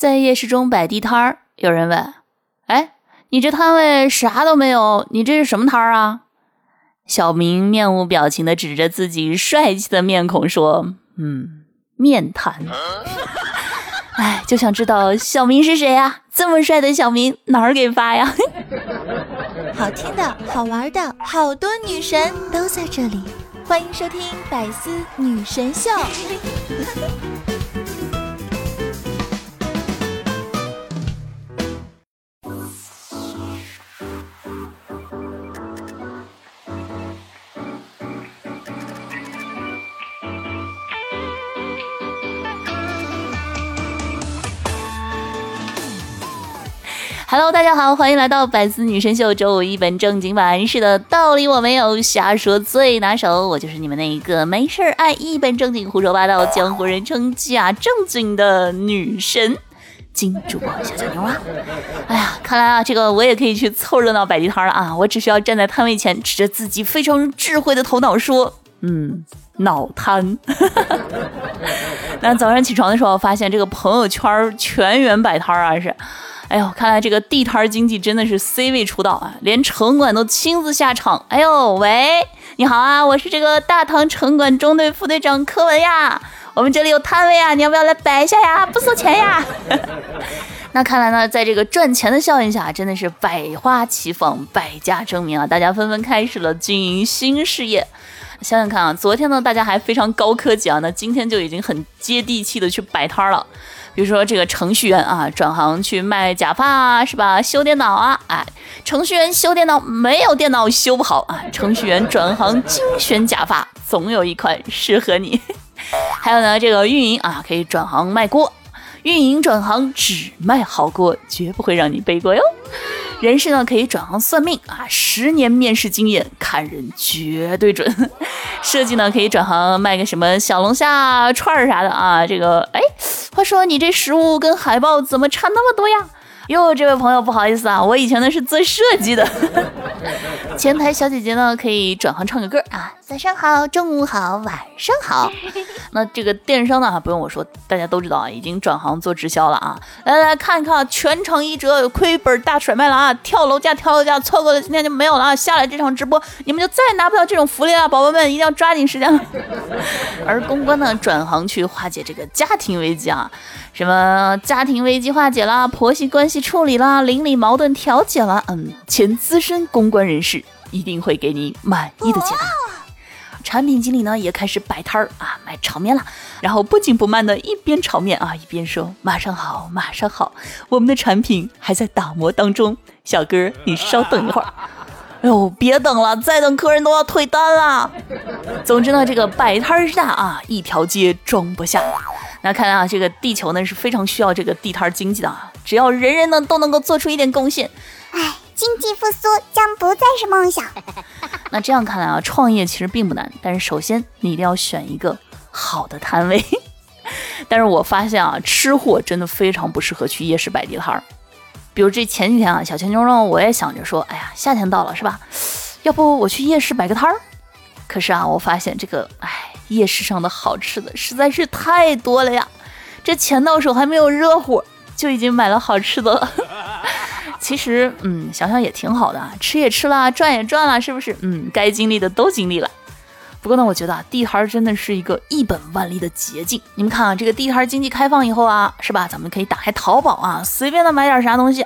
在夜市中摆地摊儿，有人问：“哎，你这摊位啥都没有，你这是什么摊儿啊？”小明面无表情的指着自己帅气的面孔说：“嗯，面摊。”哎，就想知道小明是谁呀？这么帅的小明哪儿给发呀？好听的、好玩的，好多女神都在这里，欢迎收听《百思女神秀》。Hello，大家好，欢迎来到百思女神秀周五一本正经版。是的，道理我没有，瞎说最拿手。我就是你们那一个没事儿爱一本正经胡说八道，江湖人称假正经的女神金主播小强妞啊！哎呀，看来啊，这个我也可以去凑热闹摆地摊了啊！我只需要站在摊位前，指着自己非常智慧的头脑说：“嗯，脑瘫。”那早上起床的时候，发现这个朋友圈全员摆摊啊，是。哎呦，看来这个地摊经济真的是 C 位出道啊，连城管都亲自下场。哎呦喂，你好啊，我是这个大唐城管中队副队长柯文呀，我们这里有摊位啊，你要不要来摆一下呀？不收钱呀。那看来呢，在这个赚钱的效应下，真的是百花齐放，百家争鸣啊，大家纷纷开始了经营新事业。想想看啊，昨天呢大家还非常高科技啊，那今天就已经很接地气的去摆摊了。比如说这个程序员啊，转行去卖假发啊，是吧？修电脑啊，哎，程序员修电脑没有电脑修不好啊。程序员转行精选假发，总有一款适合你。还有呢，这个运营啊，可以转行卖锅，运营转行只卖好锅，绝不会让你背锅哟。人事呢可以转行算命啊，十年面试经验，看人绝对准。设计呢可以转行卖个什么小龙虾串儿啥的啊，这个哎，话说你这实物跟海报怎么差那么多呀？哟，这位朋友不好意思啊，我以前呢是做设计的。前台小姐姐呢可以转行唱个歌啊，早上好，中午好，晚上好。那这个电商呢，不用我说，大家都知道啊，已经转行做直销了啊。来来看一看，全场一折，亏本大甩卖了啊！跳楼价，跳楼价，错过了今天就没有了啊！下来这场直播，你们就再也拿不到这种福利了，宝宝们一定要抓紧时间。而公关呢，转行去化解这个家庭危机啊。什么家庭危机化解啦，婆媳关系处理啦，邻里矛盾调解啦，嗯，前资深公关人士一定会给你满意的解答。产品经理呢也开始摆摊儿啊，卖炒面了，然后不紧不慢的一边炒面啊，一边说马上好，马上好，我们的产品还在打磨当中，小哥你稍等一会儿。哎呦，别等了，再等客人都要退单了。总之呢，这个摆摊之大啊，一条街装不下。那看来啊，这个地球呢是非常需要这个地摊经济的啊。只要人人呢都能够做出一点贡献，哎，经济复苏将不再是梦想。那这样看来啊，创业其实并不难，但是首先你一定要选一个好的摊位。但是我发现啊，吃货真的非常不适合去夜市摆地摊儿。比如这前几天啊，小钱妞呢，我也想着说，哎呀，夏天到了是吧？要不我去夜市摆个摊儿？可是啊，我发现这个，哎，夜市上的好吃的实在是太多了呀。这钱到手还没有热乎，就已经买了好吃的了。其实，嗯，想想也挺好的啊，吃也吃了，赚也赚了，是不是？嗯，该经历的都经历了。不过呢，我觉得啊，地摊真的是一个一本万利的捷径。你们看啊，这个地摊经济开放以后啊，是吧？咱们可以打开淘宝啊，随便的买点啥东西，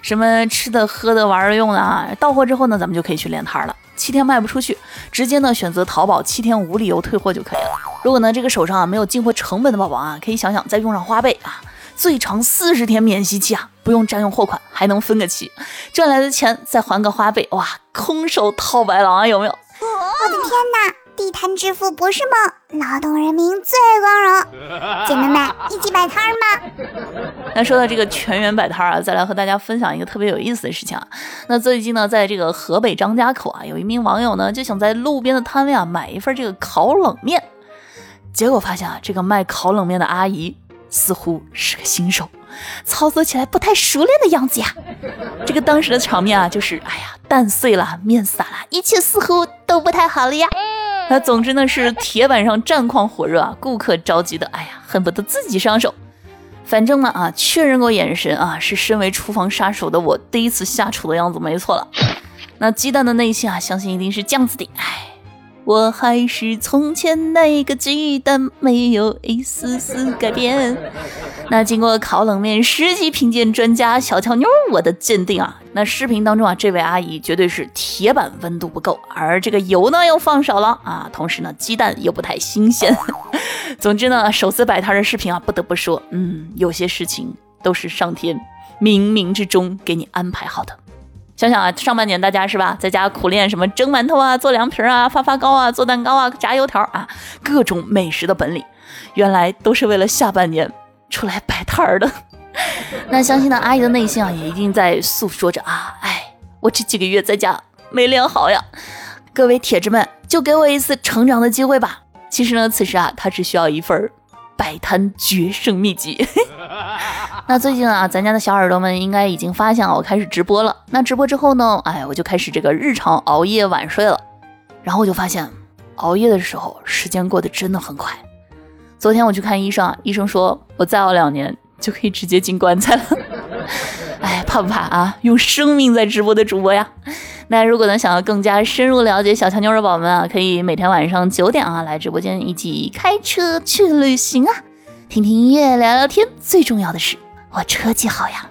什么吃的、喝的、玩的、用的啊，到货之后呢，咱们就可以去练摊了。七天卖不出去，直接呢选择淘宝七天无理由退货就可以了。如果呢这个手上啊没有进货成本的宝宝啊，可以想想再用上花呗啊，最长四十天免息期啊，不用占用货款，还能分个期，赚来的钱再还个花呗，哇，空手套白狼啊，有没有？我的天哪！地摊致富不是梦，劳动人民最光荣。姐妹们，一起摆摊吗？那说到这个全员摆摊啊，再来和大家分享一个特别有意思的事情啊。那最近呢，在这个河北张家口啊，有一名网友呢就想在路边的摊位啊买一份这个烤冷面，结果发现啊，这个卖烤冷面的阿姨似乎是个新手，操作起来不太熟练的样子呀。这个当时的场面啊，就是哎呀，蛋碎了，面洒了，一切似乎都不太好了呀。那总之呢是铁板上战况火热啊，顾客着急的，哎呀，恨不得自己上手。反正呢啊，确认过眼神啊，是身为厨房杀手的我第一次下厨的样子，没错了。那鸡蛋的内心啊，相信一定是酱子的。哎，我还是从前那个鸡蛋，没有一丝丝改变。那经过烤冷面十级品鉴专家小乔妞我的鉴定啊，那视频当中啊，这位阿姨绝对是铁板温度不够，而这个油呢又放少了啊，同时呢鸡蛋又不太新鲜。总之呢，首次摆摊的视频啊，不得不说，嗯，有些事情都是上天冥冥之中给你安排好的。想想啊，上半年大家是吧，在家苦练什么蒸馒头啊、做凉皮啊、发发糕啊、做蛋糕啊、炸油条啊，各种美食的本领，原来都是为了下半年出来摆摊儿的。那相信呢，阿姨的内心啊，也一定在诉说着啊，哎，我这几个月在家没练好呀。各位铁子们，就给我一次成长的机会吧。其实呢，此时啊，他只需要一份摆摊决胜秘籍。那最近啊，咱家的小耳朵们应该已经发现了我开始直播了。那直播之后呢，哎，我就开始这个日常熬夜晚睡了。然后我就发现，熬夜的时候时间过得真的很快。昨天我去看医生，医生说我再熬两年就可以直接进棺材了。哎，怕不怕啊？用生命在直播的主播呀！那如果呢，想要更加深入了解小强妞的宝宝们啊，可以每天晚上九点啊来直播间一起开车去旅行啊，听听音乐，聊聊天。最重要的是，我车技好呀。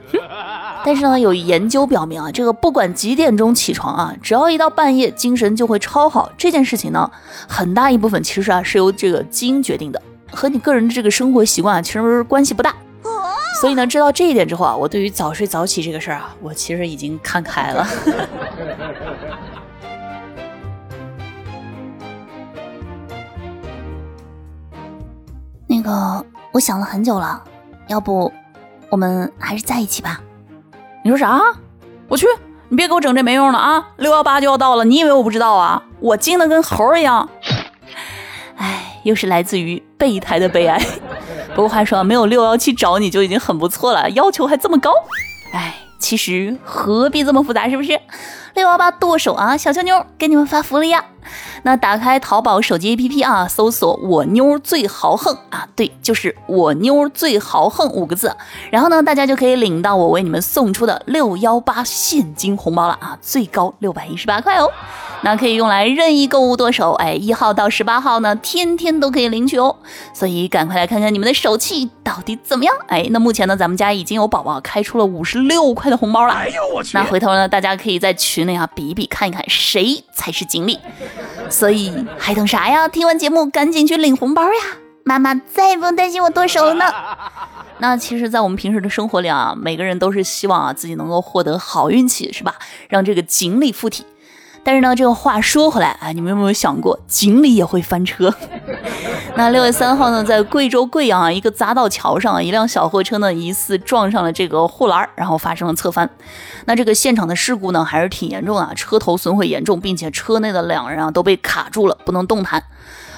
但是呢，有研究表明啊，这个不管几点钟起床啊，只要一到半夜，精神就会超好。这件事情呢，很大一部分其实啊是由这个基因决定的，和你个人的这个生活习惯啊其实关系不大。所以呢，知道这一点之后啊，我对于早睡早起这个事儿啊，我其实已经看开了。那个，我想了很久了，要不我们还是在一起吧？你说啥？我去！你别给我整这没用的啊！六幺八就要到了，你以为我不知道啊？我精的跟猴一样。哎，又是来自于备胎的悲哀。不过话说，没有六幺七找你就已经很不错了，要求还这么高。哎，其实何必这么复杂，是不是？六幺八剁手啊，小乔妞给你们发福利呀！那打开淘宝手机 APP 啊，搜索“我妞最豪横”啊，对，就是“我妞最豪横”五个字。然后呢，大家就可以领到我为你们送出的六幺八现金红包了啊，最高六百一十八块哦。那可以用来任意购物剁手，哎，一号到十八号呢，天天都可以领取哦。所以赶快来看看你们的手气到底怎么样？哎，那目前呢，咱们家已经有宝宝开出了五十六块块的红包了。哎呦我去！那回头呢，大家可以在群里啊比一比，看一看谁才是锦鲤。所以还等啥呀？听完节目赶紧去领红包呀！妈妈再也不用担心我剁手了呢。那其实，在我们平时的生活里啊，每个人都是希望啊自己能够获得好运气，是吧？让这个锦鲤附体。但是呢，这个话说回来啊，你们有没有想过，锦鲤也会翻车？那六月三号呢，在贵州贵阳啊，一个匝道桥上，一辆小货车呢疑似撞上了这个护栏，然后发生了侧翻。那这个现场的事故呢，还是挺严重啊，车头损毁严重，并且车内的两人啊都被卡住了，不能动弹。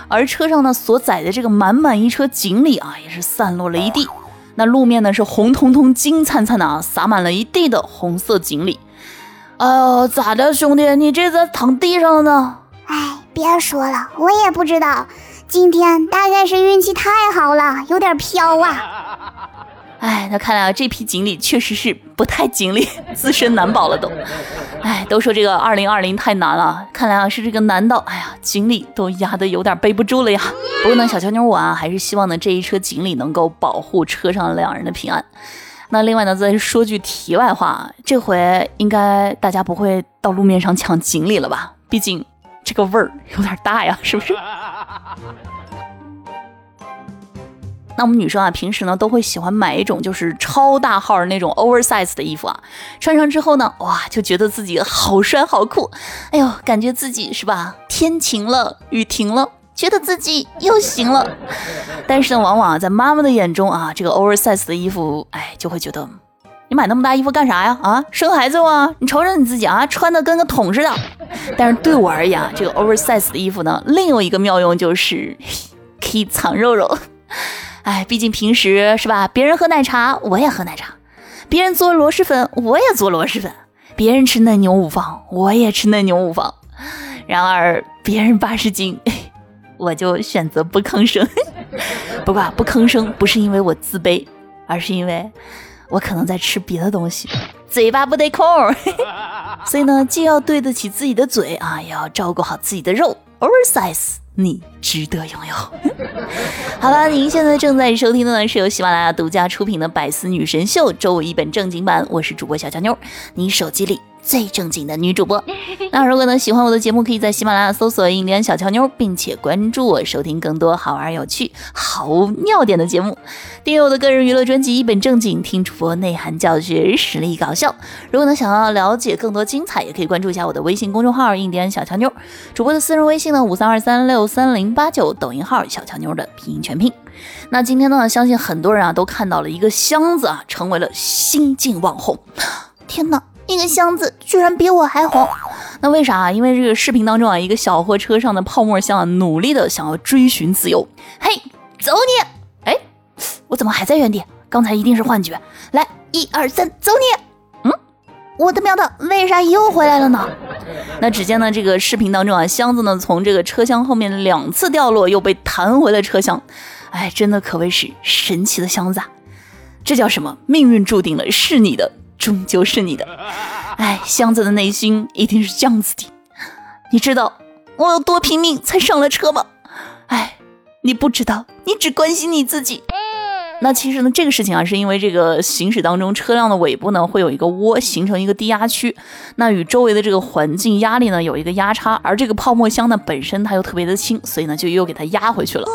而车上呢所载的这个满满一车锦鲤啊，也是散落了一地。那路面呢是红彤彤、金灿灿的啊，洒满了一地的红色锦鲤。哎呦，咋的，兄弟，你这咋躺地上了呢？哎，别说了，我也不知道，今天大概是运气太好了，有点飘啊。哎，那看来啊，这批锦鲤确实是不太锦鲤，自身难保了都。哎，都说这个二零二零太难了，看来啊是这个难到，哎呀，锦鲤都压得有点背不住了呀。不过呢，小乔妞我啊还是希望呢这一车锦鲤能够保护车上两人的平安。那另外呢，再说句题外话，这回应该大家不会到路面上抢锦鲤了吧？毕竟这个味儿有点大呀，是不是？那我们女生啊，平时呢都会喜欢买一种就是超大号的那种 oversize 的衣服啊，穿上之后呢，哇，就觉得自己好帅好酷，哎呦，感觉自己是吧？天晴了，雨停了。觉得自己又行了，但是呢，往往在妈妈的眼中啊，这个 oversize 的衣服，哎，就会觉得你买那么大衣服干啥呀？啊，生孩子吗？你瞅瞅你自己啊，穿的跟个桶似的。但是对我而言啊，这个 oversize 的衣服呢，另有一个妙用就是 可以藏肉肉。哎，毕竟平时是吧，别人喝奶茶我也喝奶茶，别人做螺蛳粉我也做螺蛳粉，别人吃嫩牛五方我也吃嫩牛五方。然而别人八十斤。我就选择不吭声，不过不吭声不是因为我自卑，而是因为我可能在吃别的东西，嘴巴不得空，所以呢，既要对得起自己的嘴啊，也要照顾好自己的肉，oversize。你值得拥有。好了，您现在正在收听的呢是由喜马拉雅独家出品的《百思女神秀》周五一本正经版，我是主播小乔妞，你手机里。最正经的女主播，那如果呢喜欢我的节目，可以在喜马拉雅搜索“印第安小乔妞”，并且关注我，收听更多好玩有趣、好尿点的节目。订阅我的个人娱乐专辑《一本正经》，听主播内涵教学，实力搞笑。如果呢想要了解更多精彩，也可以关注一下我的微信公众号“印第安小乔妞”，主播的私人微信呢五三二三六三零八九，抖音号小乔妞的拼音全拼。那今天呢，相信很多人啊都看到了一个箱子啊，成为了新晋网红。天哪！一个箱子居然比我还红，那为啥？因为这个视频当中啊，一个小货车上的泡沫箱啊努力的想要追寻自由。嘿，走你！哎，我怎么还在原地？刚才一定是幻觉。来，一二三，走你！嗯，我的喵的，为啥又回来了呢？那只见呢，这个视频当中啊，箱子呢从这个车厢后面两次掉落，又被弹回了车厢。哎，真的可谓是神奇的箱子啊！这叫什么？命运注定了是你的。终究是你的，哎，箱子的内心一定是这样子的。你知道我有多拼命才上了车吗？哎，你不知道，你只关心你自己。那其实呢，这个事情啊，是因为这个行驶当中车辆的尾部呢会有一个窝，形成一个低压区，那与周围的这个环境压力呢有一个压差，而这个泡沫箱呢本身它又特别的轻，所以呢就又给它压回去了。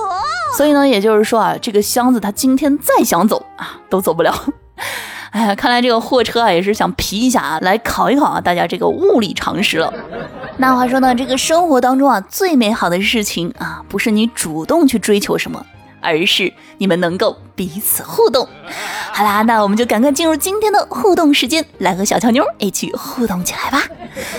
所以呢，也就是说啊，这个箱子它今天再想走啊，都走不了。哎呀，看来这个货车啊也是想皮一下啊，来考一考啊大家这个物理常识了。那话说呢，这个生活当中啊最美好的事情啊，不是你主动去追求什么，而是你们能够彼此互动。好啦，那我们就赶快进入今天的互动时间，来和小乔妞一起互动起来吧。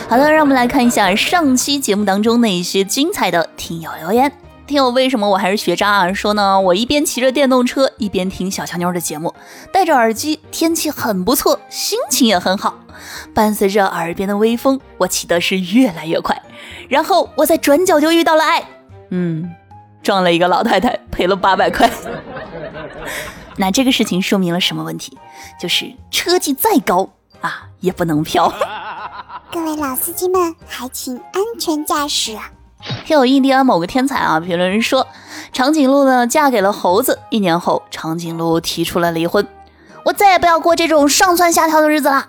好的，让我们来看一下上期节目当中那些精彩的听友留言。听友为什么我还是学渣啊？说呢，我一边骑着电动车，一边听小强妞的节目，戴着耳机，天气很不错，心情也很好。伴随着耳边的微风，我骑的是越来越快。然后我在转角就遇到了爱，嗯，撞了一个老太太，赔了八百块。那这个事情说明了什么问题？就是车技再高啊，也不能飘。各位老司机们，还请安全驾驶。听有印第安某个天才啊，评论人说，长颈鹿呢嫁给了猴子，一年后长颈鹿提出了离婚，我再也不要过这种上蹿下跳的日子了。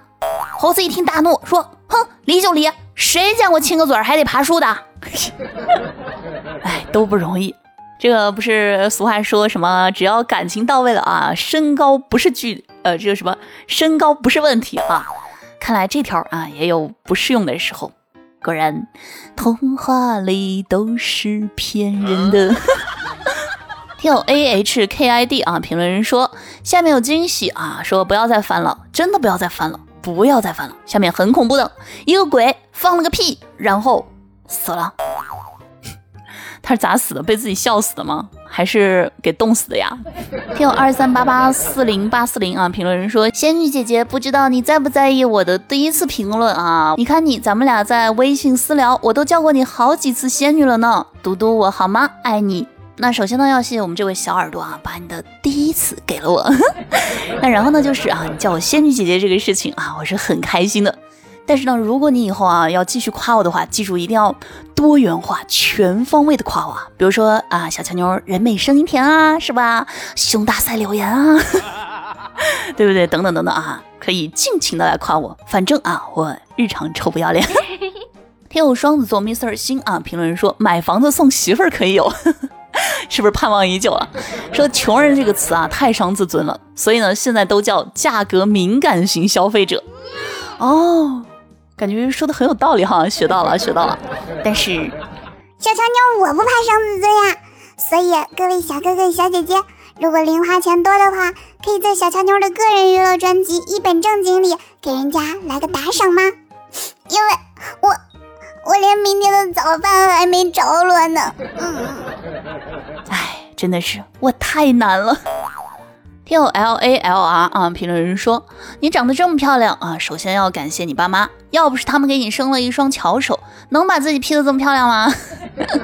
猴子一听大怒，说，哼，离就离，谁见过亲个嘴还得爬树的？哎，都不容易。这个不是俗话说什么，只要感情到位了啊，身高不是距，呃，这个什么身高不是问题啊。看来这条啊也有不适用的时候。果然，童话里都是骗人的。听友 A H K I D 啊，评论人说下面有惊喜啊，说不要再翻了，真的不要再翻了，不要再翻了。下面很恐怖的，一个鬼放了个屁，然后死了。他是咋死的？被自己笑死的吗？还是给冻死的呀？听友二三八八四零八四零啊，评论人说：仙女姐姐，不知道你在不在意我的第一次评论啊？你看你，咱们俩在微信私聊，我都叫过你好几次仙女了呢。嘟嘟我好吗？爱你。那首先呢，要谢谢我们这位小耳朵啊，把你的第一次给了我。那然后呢，就是啊，你叫我仙女姐姐这个事情啊，我是很开心的。但是呢，如果你以后啊要继续夸我的话，记住一定要多元化、全方位的夸我。比如说啊，小强妞人美声音甜啊，是吧？胸大赛柳岩啊，对不对？等等等等啊，可以尽情的来夸我。反正啊，我日常臭不要脸。天有双子座 Mr 星啊，评论说买房子送媳妇儿可以有，是不是盼望已久了？说穷人这个词啊太伤自尊了，所以呢现在都叫价格敏感型消费者。哦。感觉说的很有道理哈，学到了，学到了。但是小乔妞我不怕伤自尊呀，所以各位小哥哥小姐姐，如果零花钱多的话，可以在小乔妞的个人娱乐专辑《一本正经》里给人家来个打赏吗？因为我我连明天的早饭还没着落呢。嗯，哎，真的是我太难了。听友 L A L R 啊，评论人说你长得这么漂亮啊，首先要感谢你爸妈，要不是他们给你生了一双巧手，能把自己 P 的这么漂亮吗？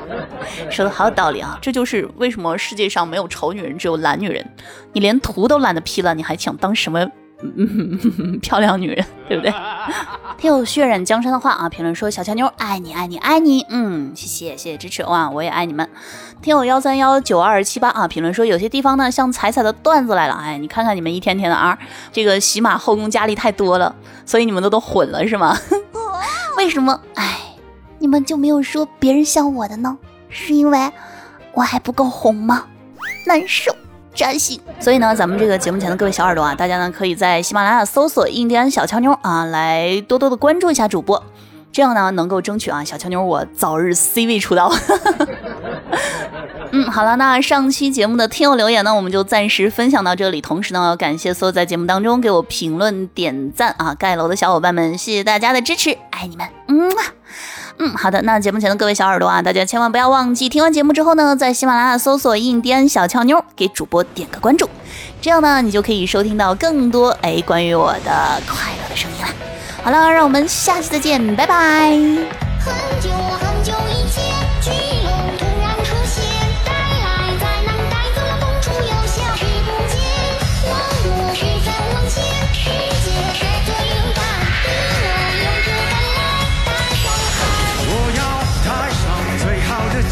说的好有道理啊，这就是为什么世界上没有丑女人，只有懒女人。你连图都懒得 P 了，你还想当什么？嗯，漂亮女人，对不对？听有血染江山的话啊，评论说小乔妞爱你爱你爱你，嗯，谢谢谢谢支持哇，我也爱你们。听友幺三幺九二七八啊，评论说有些地方呢像彩彩的段子来了，哎，你看看你们一天天的啊，这个喜马后宫佳丽太多了，所以你们都都混了是吗？为什么？哎，你们就没有说别人像我的呢？是因为我还不够红吗？难受。扎心，所以呢，咱们这个节目前的各位小耳朵啊，大家呢可以在喜马拉雅搜索“印第安小乔妞”啊，来多多的关注一下主播，这样呢能够争取啊小乔妞我早日 C 位出道。嗯，好了，那上期节目的听友留言呢，我们就暂时分享到这里。同时呢，要感谢所有在节目当中给我评论点赞啊盖楼的小伙伴们，谢谢大家的支持，爱你们，嗯。嗯，好的，那节目前的各位小耳朵啊，大家千万不要忘记，听完节目之后呢，在喜马拉雅搜索“印第安小俏妞”，给主播点个关注，这样呢，你就可以收听到更多哎关于我的快乐的声音了。好了，让我们下期再见，拜拜。很久很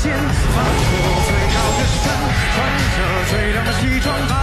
肩翻过最高的山穿着最亮的西装